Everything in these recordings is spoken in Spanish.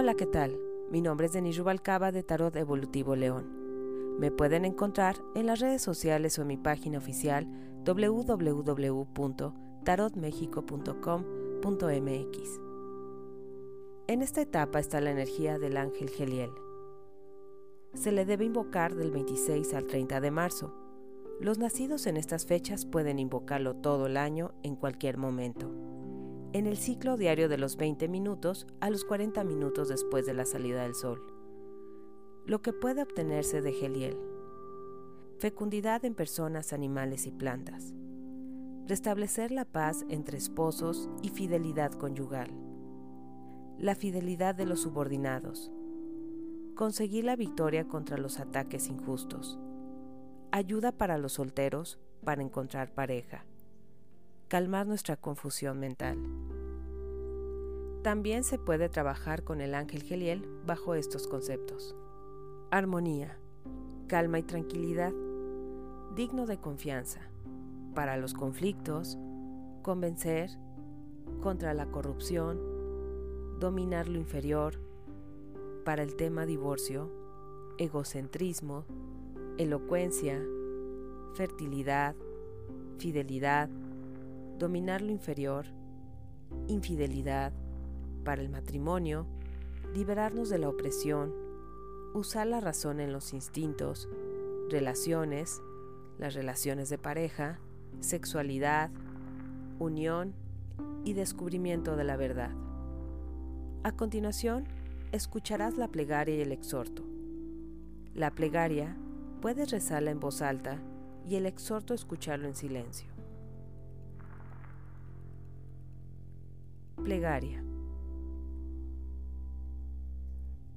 Hola, ¿qué tal? Mi nombre es Denis Rubalcaba de Tarot Evolutivo León. Me pueden encontrar en las redes sociales o en mi página oficial www.tarotmexico.com.mx. En esta etapa está la energía del ángel Geliel. Se le debe invocar del 26 al 30 de marzo. Los nacidos en estas fechas pueden invocarlo todo el año en cualquier momento en el ciclo diario de los 20 minutos a los 40 minutos después de la salida del sol. Lo que puede obtenerse de Geliel. Fecundidad en personas, animales y plantas. Restablecer la paz entre esposos y fidelidad conyugal. La fidelidad de los subordinados. Conseguir la victoria contra los ataques injustos. Ayuda para los solteros para encontrar pareja calmar nuestra confusión mental. También se puede trabajar con el ángel Geliel bajo estos conceptos. Armonía, calma y tranquilidad, digno de confianza, para los conflictos, convencer, contra la corrupción, dominar lo inferior, para el tema divorcio, egocentrismo, elocuencia, fertilidad, fidelidad, dominar lo inferior, infidelidad, el matrimonio, liberarnos de la opresión, usar la razón en los instintos, relaciones, las relaciones de pareja, sexualidad, unión y descubrimiento de la verdad. A continuación, escucharás la plegaria y el exhorto. La plegaria puedes rezarla en voz alta y el exhorto escucharlo en silencio. Plegaria.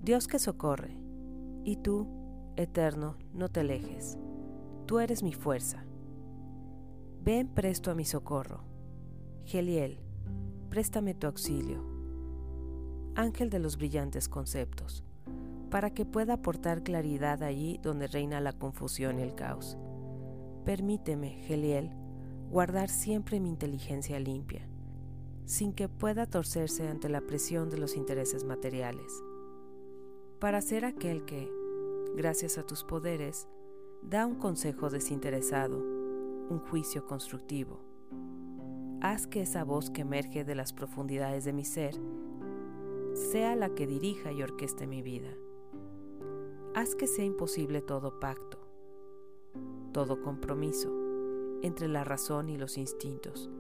Dios que socorre, y tú, eterno, no te alejes. Tú eres mi fuerza. Ven presto a mi socorro. Geliel, préstame tu auxilio. Ángel de los brillantes conceptos, para que pueda aportar claridad allí donde reina la confusión y el caos. Permíteme, Geliel, guardar siempre mi inteligencia limpia sin que pueda torcerse ante la presión de los intereses materiales. Para ser aquel que, gracias a tus poderes, da un consejo desinteresado, un juicio constructivo. Haz que esa voz que emerge de las profundidades de mi ser sea la que dirija y orqueste mi vida. Haz que sea imposible todo pacto, todo compromiso entre la razón y los instintos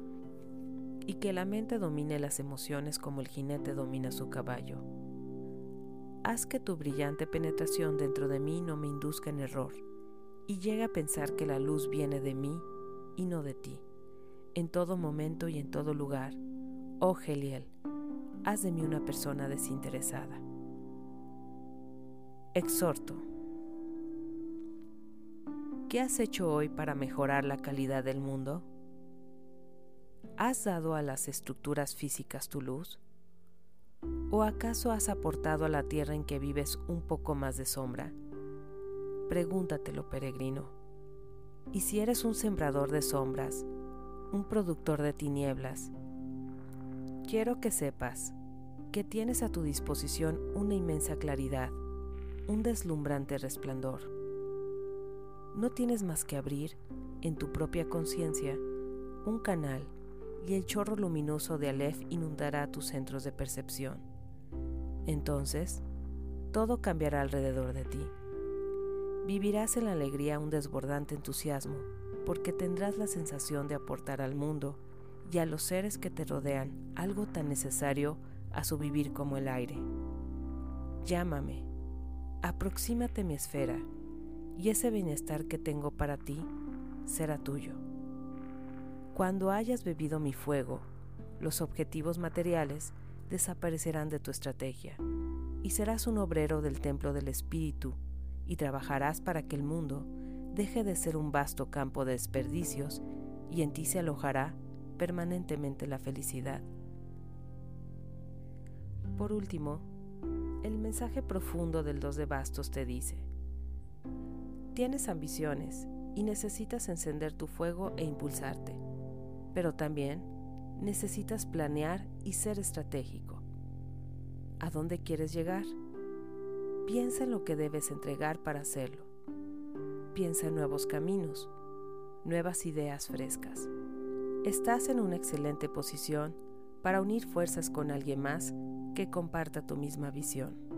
y que la mente domine las emociones como el jinete domina su caballo. Haz que tu brillante penetración dentro de mí no me induzca en error y llegue a pensar que la luz viene de mí y no de ti, en todo momento y en todo lugar. Oh Geliel, haz de mí una persona desinteresada. Exhorto. ¿Qué has hecho hoy para mejorar la calidad del mundo? ¿Has dado a las estructuras físicas tu luz? ¿O acaso has aportado a la tierra en que vives un poco más de sombra? Pregúntatelo, peregrino. Y si eres un sembrador de sombras, un productor de tinieblas, quiero que sepas que tienes a tu disposición una inmensa claridad, un deslumbrante resplandor. No tienes más que abrir, en tu propia conciencia, un canal y el chorro luminoso de Aleph inundará tus centros de percepción. Entonces, todo cambiará alrededor de ti. Vivirás en la alegría un desbordante entusiasmo, porque tendrás la sensación de aportar al mundo y a los seres que te rodean algo tan necesario a su vivir como el aire. Llámame, aproxímate mi esfera, y ese bienestar que tengo para ti será tuyo. Cuando hayas bebido mi fuego, los objetivos materiales desaparecerán de tu estrategia y serás un obrero del templo del espíritu y trabajarás para que el mundo deje de ser un vasto campo de desperdicios y en ti se alojará permanentemente la felicidad. Por último, el mensaje profundo del dos de bastos te dice, tienes ambiciones y necesitas encender tu fuego e impulsarte pero también necesitas planear y ser estratégico. ¿A dónde quieres llegar? Piensa en lo que debes entregar para hacerlo. Piensa en nuevos caminos, nuevas ideas frescas. Estás en una excelente posición para unir fuerzas con alguien más que comparta tu misma visión.